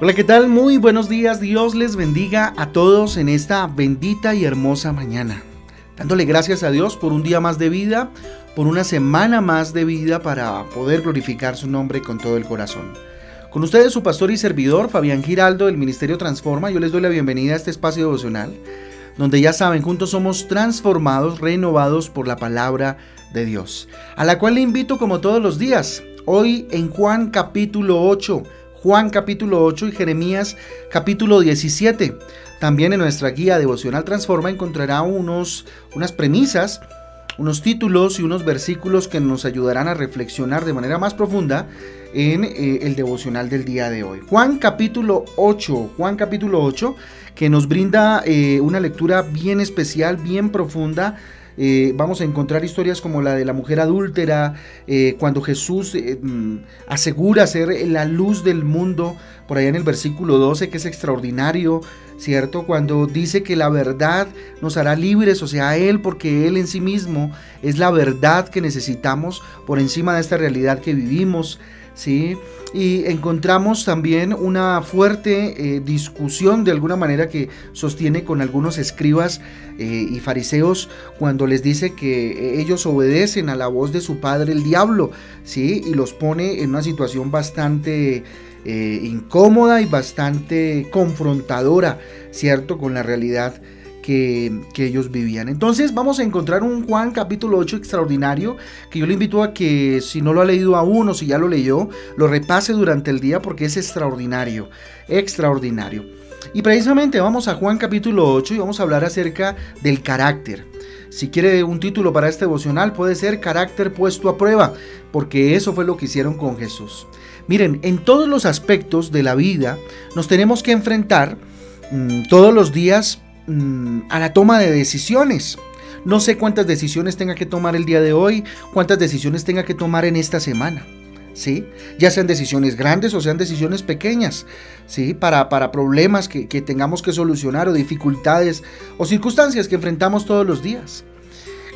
Hola, ¿qué tal? Muy buenos días. Dios les bendiga a todos en esta bendita y hermosa mañana. Dándole gracias a Dios por un día más de vida, por una semana más de vida para poder glorificar su nombre con todo el corazón. Con ustedes su pastor y servidor, Fabián Giraldo del Ministerio Transforma, yo les doy la bienvenida a este espacio devocional, donde ya saben, juntos somos transformados, renovados por la palabra de Dios, a la cual le invito como todos los días, hoy en Juan capítulo 8, Juan capítulo 8 y Jeremías capítulo 17. También en nuestra guía devocional Transforma encontrará unos, unas premisas, unos títulos y unos versículos que nos ayudarán a reflexionar de manera más profunda en eh, el devocional del día de hoy. Juan capítulo 8, Juan capítulo 8, que nos brinda eh, una lectura bien especial, bien profunda eh, vamos a encontrar historias como la de la mujer adúltera, eh, cuando Jesús eh, mm, asegura ser la luz del mundo, por allá en el versículo 12, que es extraordinario, ¿cierto? Cuando dice que la verdad nos hará libres, o sea, Él, porque Él en sí mismo es la verdad que necesitamos por encima de esta realidad que vivimos. ¿Sí? Y encontramos también una fuerte eh, discusión de alguna manera que sostiene con algunos escribas eh, y fariseos cuando les dice que eh, ellos obedecen a la voz de su padre el diablo, ¿sí? Y los pone en una situación bastante incómoda y bastante confrontadora, ¿cierto? Con la realidad que, ellos vivían. Entonces vamos a encontrar un Juan capítulo 8 extraordinario que yo le invito a que si no lo ha leído aún o si ya lo leyó, lo repase durante el día porque es extraordinario, extraordinario. Y precisamente vamos a Juan capítulo 8 y vamos a hablar acerca del carácter. Si quiere un título para este devocional puede ser carácter puesto a prueba, porque eso fue lo que hicieron con Jesús. Miren, en todos los aspectos de la vida nos tenemos que enfrentar mm, todos los días Mm, a la toma de decisiones. No sé cuántas decisiones tenga que tomar el día de hoy, cuántas decisiones tenga que tomar en esta semana. ¿Sí? Ya sean decisiones grandes o sean decisiones pequeñas, ¿sí? Para, para problemas que, que tengamos que solucionar o dificultades o circunstancias que enfrentamos todos los días.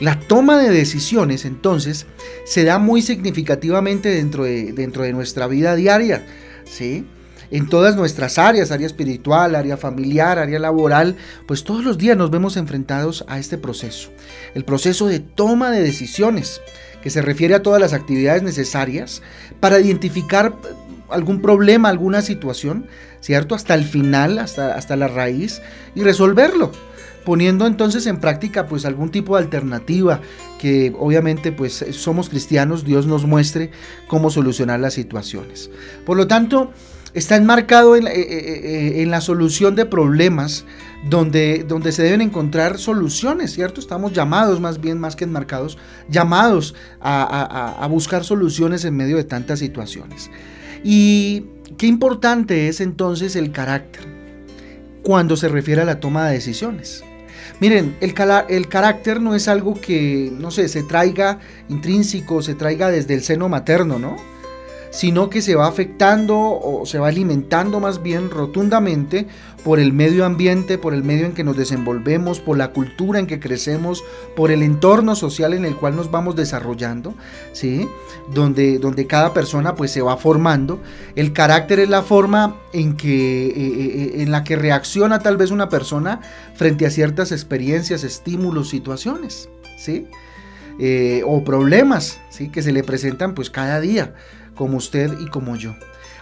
La toma de decisiones entonces se da muy significativamente dentro de, dentro de nuestra vida diaria, ¿sí? En todas nuestras áreas, área espiritual, área familiar, área laboral, pues todos los días nos vemos enfrentados a este proceso. El proceso de toma de decisiones, que se refiere a todas las actividades necesarias para identificar algún problema, alguna situación, ¿cierto? Hasta el final, hasta, hasta la raíz y resolverlo poniendo entonces en práctica pues algún tipo de alternativa que obviamente pues somos cristianos, Dios nos muestre cómo solucionar las situaciones. Por lo tanto, está enmarcado en, eh, eh, eh, en, la solución de problemas donde, donde se deben encontrar soluciones, ¿cierto? Estamos llamados, más bien, más que enmarcados, llamados a, a buscar soluciones en medio de tantas situaciones. Y qué importante es entonces el carácter cuando se refiere a la toma de decisiones. Miren, el, el, carácter no es algo que, no sé, se traiga intrínseco, se traiga desde el seno materno, ¿no? Sino que se va afectando o se va alimentando más bien rotundamente por el medio ambiente, por el medio en que nos desenvolvemos, por la cultura en que crecemos, por el entorno social en el cual nos vamos desarrollando, ¿sí? Donde, donde cada persona pues se va formando. El carácter es la forma en, que, eh, eh, eh, en la que reacciona tal vez una persona frente a ciertas experiencias, estímulos, situaciones, ¿sí? o problemas, ¿sí? Que se le presentan pues cada día como usted y como yo.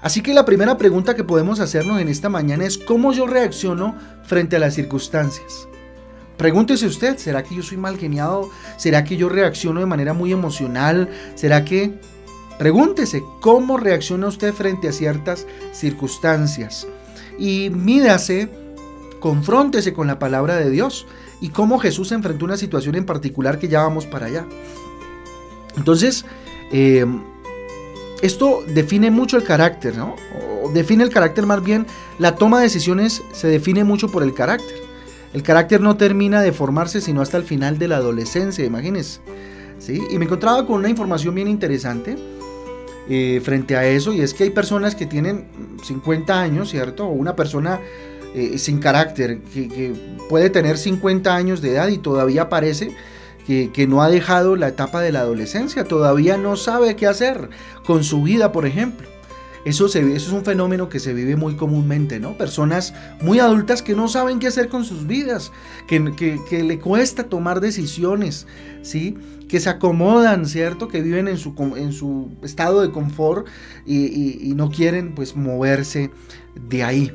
Así que la primera pregunta que podemos hacernos en esta mañana es cómo yo reacciono frente a las circunstancias. Pregúntese usted, ¿será que yo soy mal geniado? ¿Será que yo reacciono de manera muy emocional? ¿Será que... Pregúntese, ¿cómo reacciona usted frente a ciertas circunstancias? Y mídase, confróntese con la palabra de Dios y cómo Jesús enfrentó una situación en particular que ya vamos para allá. Entonces, eh, esto define mucho el carácter, ¿no? Define el carácter más bien, la toma de decisiones se define mucho por el carácter. El carácter no termina de formarse sino hasta el final de la adolescencia, imagínense. ¿sí? Y me encontraba con una información bien interesante eh, frente a eso, y es que hay personas que tienen 50 años, ¿cierto? O una persona eh, sin carácter, que, que puede tener 50 años de edad y todavía parece que, no ha dejado la etapa de la adolescencia, todavía no sabe qué hacer con su vida, por ejemplo. Eso, es un fenómeno que se vive muy comúnmente, ¿no? Personas muy adultas que no saben qué hacer con sus vidas, que, que, le cuesta tomar decisiones, ¿sí? Que se acomodan, ¿cierto? Que viven en su, en su estado de confort y, y no quieren pues moverse de ahí.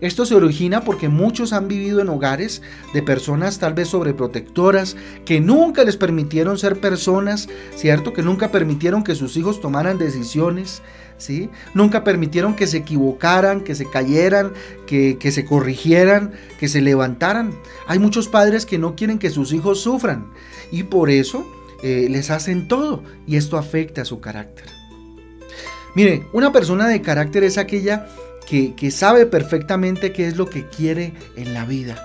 Esto se origina porque muchos han vivido en hogares de personas tal vez sobreprotectoras que nunca les permitieron ser personas, ¿cierto? Que nunca permitieron que sus hijos tomaran decisiones, ¿sí? Nunca permitieron que se equivocaran, que se cayeran, que, se corrigieran, que se levantaran. Hay muchos padres que no quieren que sus hijos sufran y por eso eh, les hacen todo y esto afecta a su carácter. Mire, una persona de carácter es aquella que, sabe perfectamente qué es lo que quiere en la vida.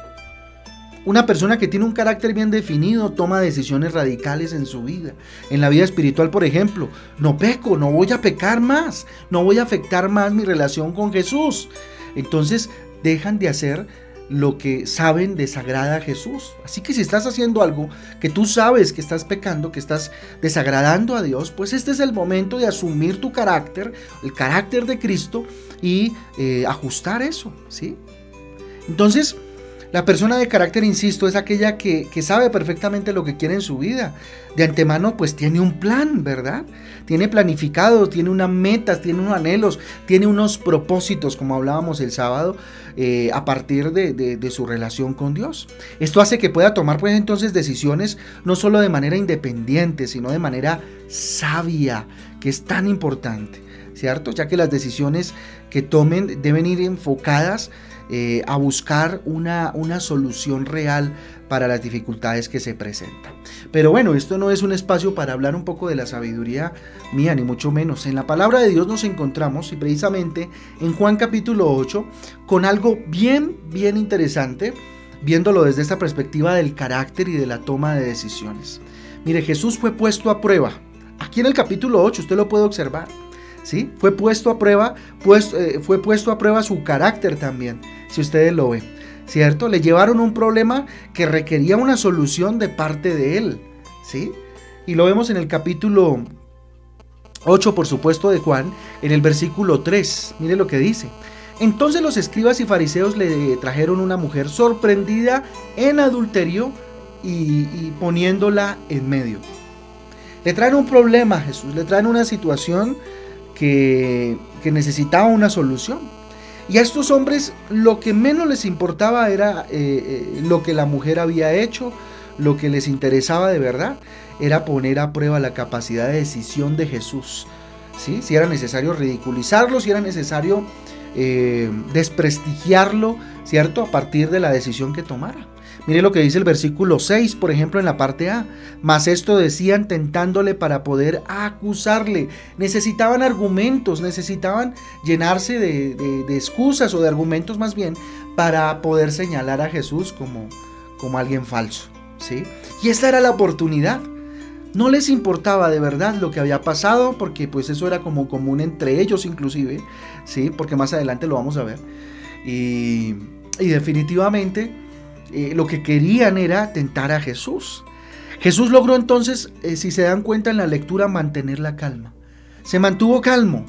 Una persona que tiene un carácter bien definido toma decisiones radicales en su vida. En la vida espiritual, por ejemplo, no peco, no voy a pecar más, no voy a afectar más mi relación con Jesús. Entonces dejan de hacer lo que saben desagrada a Jesús. Así que si estás haciendo algo que tú sabes que estás pecando, que estás desagradando a Dios, pues este es el momento de asumir tu carácter, el carácter de Cristo y eh, ajustar eso, ¿sí? Entonces, la persona de carácter, insisto, es aquella que, sabe perfectamente lo que quiere en su vida. De antemano, pues tiene un plan, ¿verdad? Tiene planificado, tiene unas metas, tiene unos anhelos, tiene unos propósitos, como hablábamos el sábado, eh, a partir de, de, su relación con Dios. Esto hace que pueda tomar, pues entonces, decisiones no solo de manera independiente, sino de manera sabia, que es tan importante, ¿cierto? Ya que las decisiones que tomen deben ir enfocadas eh, a buscar una, una solución real para las dificultades que se presentan. Pero bueno, esto no es un espacio para hablar un poco de la sabiduría mía, ni mucho menos. En la palabra de Dios nos encontramos, y precisamente en Juan capítulo 8, con algo bien, bien interesante, viéndolo desde esta perspectiva del carácter y de la toma de decisiones. Mire, Jesús fue puesto a prueba. Aquí en el capítulo 8 usted lo puede observar. ¿Sí? Fue puesto a prueba, pues, fue puesto a prueba su carácter también, si ustedes lo ven, ¿cierto? Le llevaron un problema que requería una solución de parte de él, ¿sí? Y lo vemos en el capítulo 8, por supuesto, de Juan, en el versículo 3. Mire lo que dice. Entonces los escribas y fariseos le trajeron una mujer sorprendida en adulterio y, poniéndola en medio. Le traen un problema Jesús, le traen una situación que, necesitaba una solución. Y a estos hombres lo que menos les importaba era eh, eh, lo que la mujer había hecho, lo que les interesaba de verdad era poner a prueba la capacidad de decisión de Jesús. ¿sí? Si era necesario ridiculizarlo, si era necesario eh, desprestigiarlo, ¿cierto? A partir de la decisión que tomara. Mire lo que dice el versículo 6, por ejemplo, en la parte A. Mas esto decían tentándole para poder acusarle. Necesitaban argumentos, necesitaban llenarse de, excusas o de argumentos más bien para poder señalar a Jesús como, como alguien falso. ¿sí? Y esta era la oportunidad. No les importaba de verdad lo que había pasado, porque pues eso era como común entre ellos inclusive, ¿sí? porque más adelante lo vamos a ver. Y, y definitivamente eh, lo que querían era tentar a Jesús. Jesús logró entonces, eh, si se dan cuenta en la lectura, mantener la calma. Se mantuvo calmo,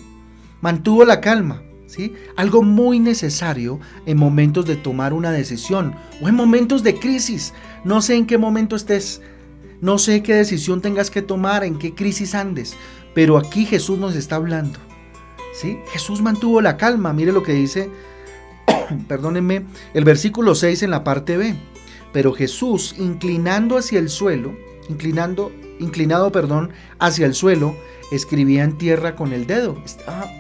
mantuvo la calma. ¿sí? Algo muy necesario en momentos de tomar una decisión o en momentos de crisis. No sé en qué momento estés, no sé qué decisión tengas que tomar, en qué crisis andes, pero aquí Jesús nos está hablando. ¿sí? Jesús mantuvo la calma. Mire lo que dice perdónenme, el versículo 6 en la parte B. Pero Jesús, inclinando hacia el suelo, inclinando, inclinado, perdón, hacia el suelo, escribía en tierra con el dedo. Estaba,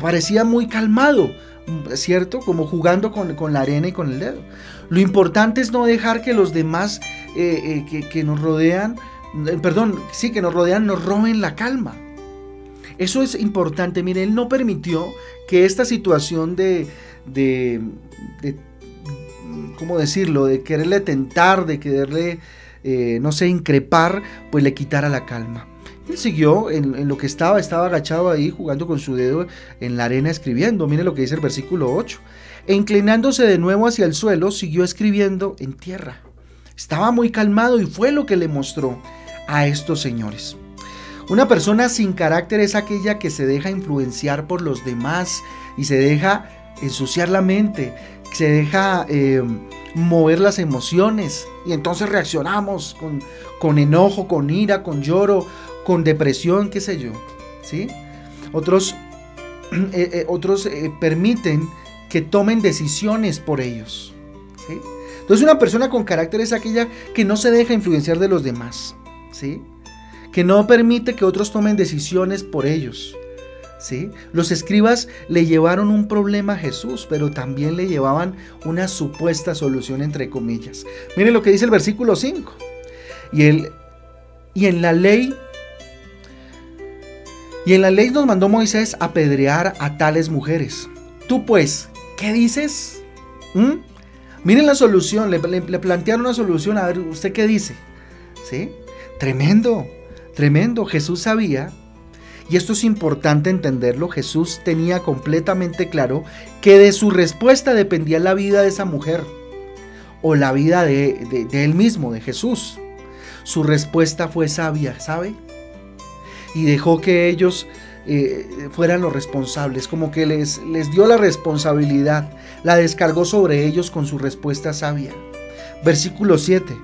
parecía muy calmado, ¿cierto? Como jugando con, la arena y con el dedo. Lo importante es no dejar que los demás eh, eh, que, nos rodean, eh, perdón, sí, que nos rodean, nos roben la calma. Eso es importante. Mire, él no permitió que esta situación de, de, ¿cómo decirlo?, de quererle tentar, de quererle, eh, no sé, increpar, pues le quitara la calma. Él siguió en, lo que estaba, estaba agachado ahí jugando con su dedo en la arena escribiendo. Mire lo que dice el versículo 8. E inclinándose de nuevo hacia el suelo, siguió escribiendo en tierra. Estaba muy calmado y fue lo que le mostró a estos señores. Una persona sin carácter es aquella que se deja influenciar por los demás y se deja ensuciar la mente, se deja eh, mover las emociones y entonces reaccionamos con, con, enojo, con ira, con lloro, con depresión, qué sé yo. ¿sí? Otros, eh, eh, otros permiten que tomen decisiones por ellos. ¿sí? Entonces una persona con carácter es aquella que no se deja influenciar de los demás. ¿sí? Que no permite que otros tomen decisiones por ellos. ¿sí? Los escribas le llevaron un problema a Jesús, pero también le llevaban una supuesta solución entre comillas. Miren lo que dice el versículo 5. Y, el, y en la ley y en la ley nos mandó Moisés apedrear a tales mujeres. Tú pues, ¿qué dices? ¿Mm? Miren la solución, le, le, plantearon una solución, a ver, ¿usted qué dice? ¿Sí? Tremendo. Tremendo, Jesús sabía, y esto es importante entenderlo, Jesús tenía completamente claro que de su respuesta dependía la vida de esa mujer o la vida de, él mismo, de Jesús. Su respuesta fue sabia, ¿sabe? Y dejó que ellos eh, fueran los responsables, como que les, les dio la responsabilidad, la descargó sobre ellos con su respuesta sabia. Versículo 7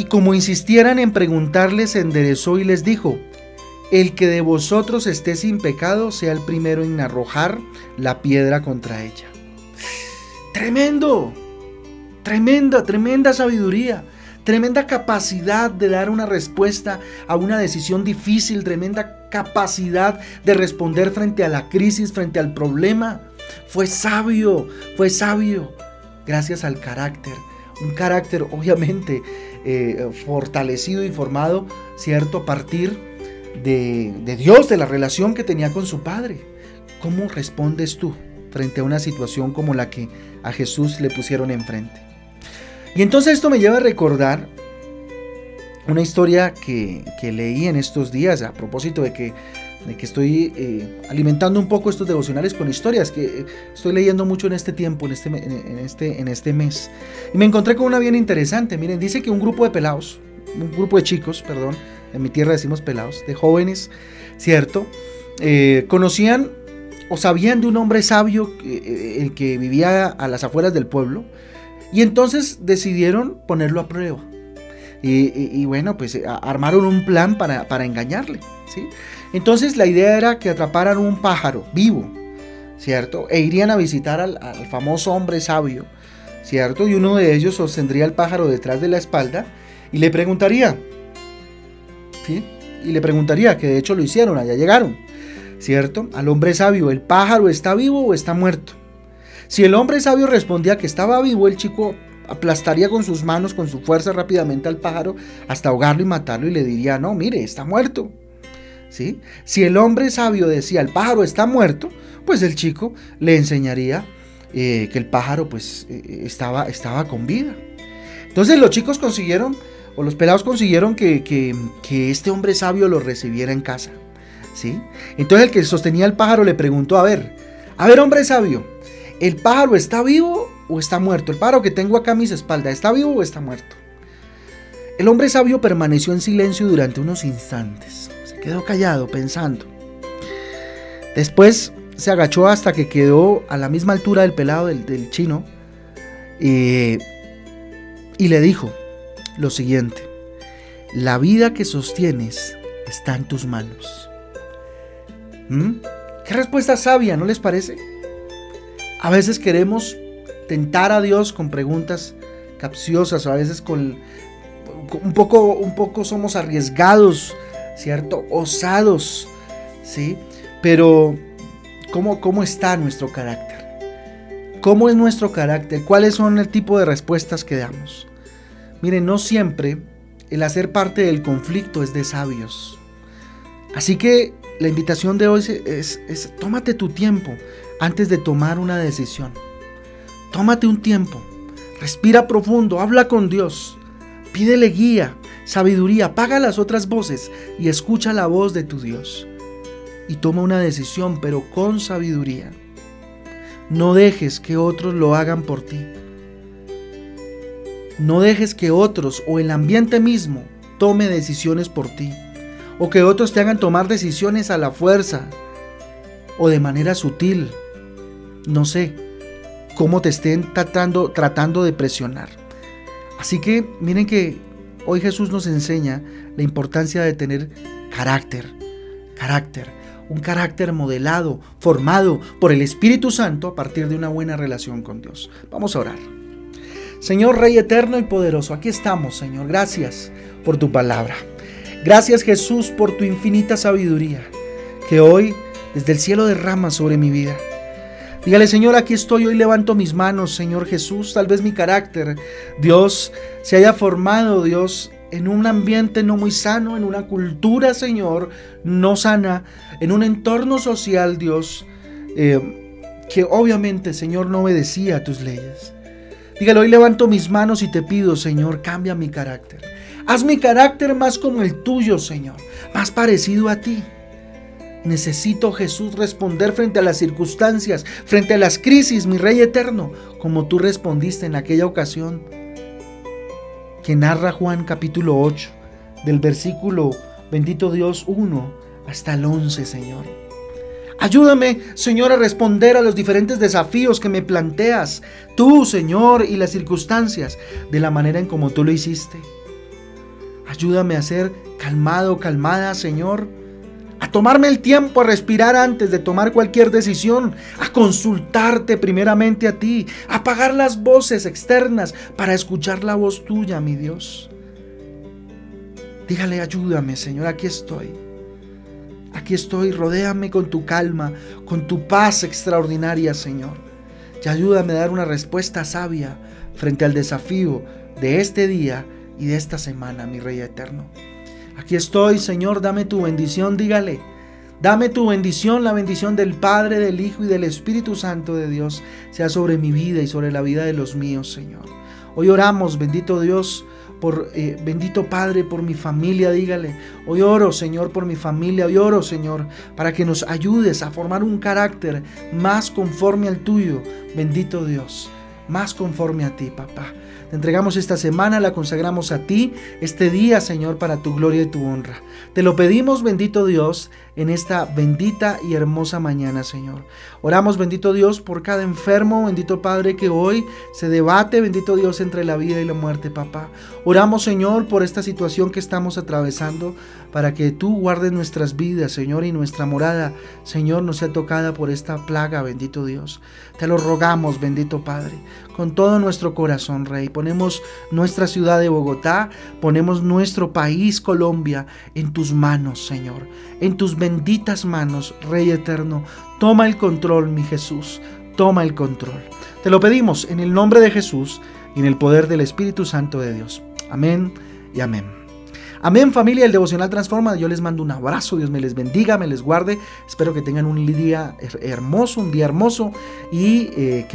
y como insistieran en preguntarle, se enderezó y les dijo, el que de vosotros esté sin pecado sea el primero en arrojar la piedra contra ella. Tremendo, tremenda, tremenda sabiduría, tremenda capacidad de dar una respuesta a una decisión difícil, tremenda capacidad de responder frente a la crisis, frente al problema. Fue sabio, fue sabio, gracias al carácter, un carácter obviamente eh, fortalecido y formado, ¿cierto? A partir de, Dios, de la relación que tenía con su Padre. ¿Cómo respondes tú frente a una situación como la que a Jesús le pusieron enfrente? Y entonces esto me lleva a recordar una historia que leí en estos días a propósito de que de que estoy eh, alimentando un poco estos devocionales con historias que eh, estoy leyendo mucho en este tiempo, en este, en, este, en este mes. Y me encontré con una bien interesante. Miren, dice que un grupo de pelados, un grupo de chicos, perdón, en mi tierra decimos pelados, de jóvenes, ¿cierto? Eh, conocían o sabían de un hombre sabio que, que vivía a las afueras del pueblo y entonces decidieron ponerlo a prueba. Y, y, bueno, pues armaron un plan para, para engañarle, ¿sí? Entonces la idea era que atraparan un pájaro vivo, ¿cierto? E irían a visitar al, famoso hombre sabio, ¿cierto? Y uno de ellos sostendría el pájaro detrás de la espalda y le preguntaría, ¿sí? Y le preguntaría, que de hecho lo hicieron, allá llegaron, ¿cierto? Al hombre sabio, ¿el pájaro está vivo o está muerto? Si el hombre sabio respondía que estaba vivo, el chico aplastaría con sus manos, con su fuerza rápidamente al pájaro hasta ahogarlo y matarlo y le diría, no, mire, está muerto. Si el hombre sabio decía el pájaro está muerto, pues el chico le enseñaría eh, que el pájaro pues eh, estaba, estaba con vida. Entonces los chicos consiguieron, o los pelados consiguieron que, este hombre sabio lo recibiera en casa. ¿sí? Entonces el que sostenía el pájaro le preguntó, a ver, a ver hombre sabio, ¿el pájaro está vivo o está muerto? El pájaro que tengo acá a mis espaldas, ¿está vivo o está muerto? El hombre sabio permaneció en silencio durante unos instantes quedó callado pensando. Después se agachó hasta que quedó a la misma altura del pelado del, chino y le dijo lo siguiente, la vida que sostienes está en tus manos. ¿Mm? Qué respuesta sabia, ¿no les parece? A veces queremos tentar a Dios con preguntas capciosas, a veces con un poco, un poco somos arriesgados ¿cierto? Osados, ¿sí? Pero, ¿cómo, ¿cómo está nuestro carácter? ¿Cómo es nuestro carácter? ¿Cuáles son el tipo de respuestas que damos? Miren, no siempre el hacer parte del conflicto es de sabios. Así que la invitación de hoy es, es, tómate tu tiempo antes de tomar una decisión. Tómate un tiempo, respira profundo, habla con Dios, pídele guía, sabiduría, apaga las otras voces y escucha la voz de tu Dios. Y toma una decisión, pero con sabiduría. No dejes que otros lo hagan por ti. No dejes que otros o el ambiente mismo tome decisiones por ti. o que otros te hagan tomar decisiones a la fuerza o de manera sutil. No sé cómo te estén tratando, tratando de presionar. Así que miren que hoy Jesús nos enseña la importancia de tener carácter, carácter, un carácter modelado, formado por el Espíritu Santo a partir de una buena relación con Dios. Vamos a orar. Señor Rey eterno y poderoso, aquí estamos, Señor. Gracias por tu palabra. Gracias Jesús por tu infinita sabiduría que hoy desde el cielo derrama sobre mi vida. Dígale, Señor, aquí estoy, hoy levanto mis manos, Señor Jesús. Tal vez mi carácter, Dios, se haya formado, Dios, en un ambiente no muy sano, en una cultura, Señor, no sana, en un entorno social, Dios, eh, que obviamente, Señor, no obedecía a tus leyes. Dígale, hoy levanto mis manos y te pido, Señor, cambia mi carácter. Haz mi carácter más como el tuyo, Señor, más parecido a ti. Necesito, Jesús, responder frente a las circunstancias, frente a las crisis, mi Rey eterno, como tú respondiste en aquella ocasión que narra Juan capítulo 8, del versículo, bendito Dios, 1 hasta el 11, Señor. Ayúdame, Señor, a responder a los diferentes desafíos que me planteas, tú, Señor, y las circunstancias, de la manera en como tú lo hiciste. Ayúdame a ser calmado, calmada, Señor a tomarme el tiempo a respirar antes de tomar cualquier decisión, a consultarte primeramente a ti, a apagar las voces externas para escuchar la voz tuya, mi Dios. Dígale, ayúdame, Señor, aquí estoy. Aquí estoy, rodéame con tu calma, con tu paz extraordinaria, Señor. Y ayúdame a dar una respuesta sabia frente al desafío de este día y de esta semana, mi Rey eterno. Aquí estoy, Señor, dame tu bendición, dígale. Dame tu bendición, la bendición del Padre, del Hijo y del Espíritu Santo de Dios, sea sobre mi vida y sobre la vida de los míos, Señor. Hoy oramos, bendito Dios, por eh, bendito Padre, por mi familia, dígale. Hoy oro, Señor, por mi familia. Hoy oro, Señor, para que nos ayudes a formar un carácter más conforme al tuyo, bendito Dios, más conforme a ti, papá. Te entregamos esta semana, la consagramos a ti, este día, Señor, para tu gloria y tu honra. Te lo pedimos, bendito Dios, en esta bendita y hermosa mañana, Señor. Oramos, bendito Dios, por cada enfermo, bendito Padre, que hoy se debate, bendito Dios, entre la vida y la muerte, papá. Oramos, Señor, por esta situación que estamos atravesando, para que tú guardes nuestras vidas, Señor, y nuestra morada, Señor, no sea tocada por esta plaga, bendito Dios. Te lo rogamos, bendito Padre, con todo nuestro corazón, Rey ponemos nuestra ciudad de Bogotá, ponemos nuestro país Colombia en tus manos, Señor, en tus benditas manos, Rey eterno. Toma el control, mi Jesús, toma el control. Te lo pedimos en el nombre de Jesús y en el poder del Espíritu Santo de Dios. Amén y amén. Amén familia, el devocional transforma. Yo les mando un abrazo, Dios me les bendiga, me les guarde. Espero que tengan un día hermoso, un día hermoso y eh, que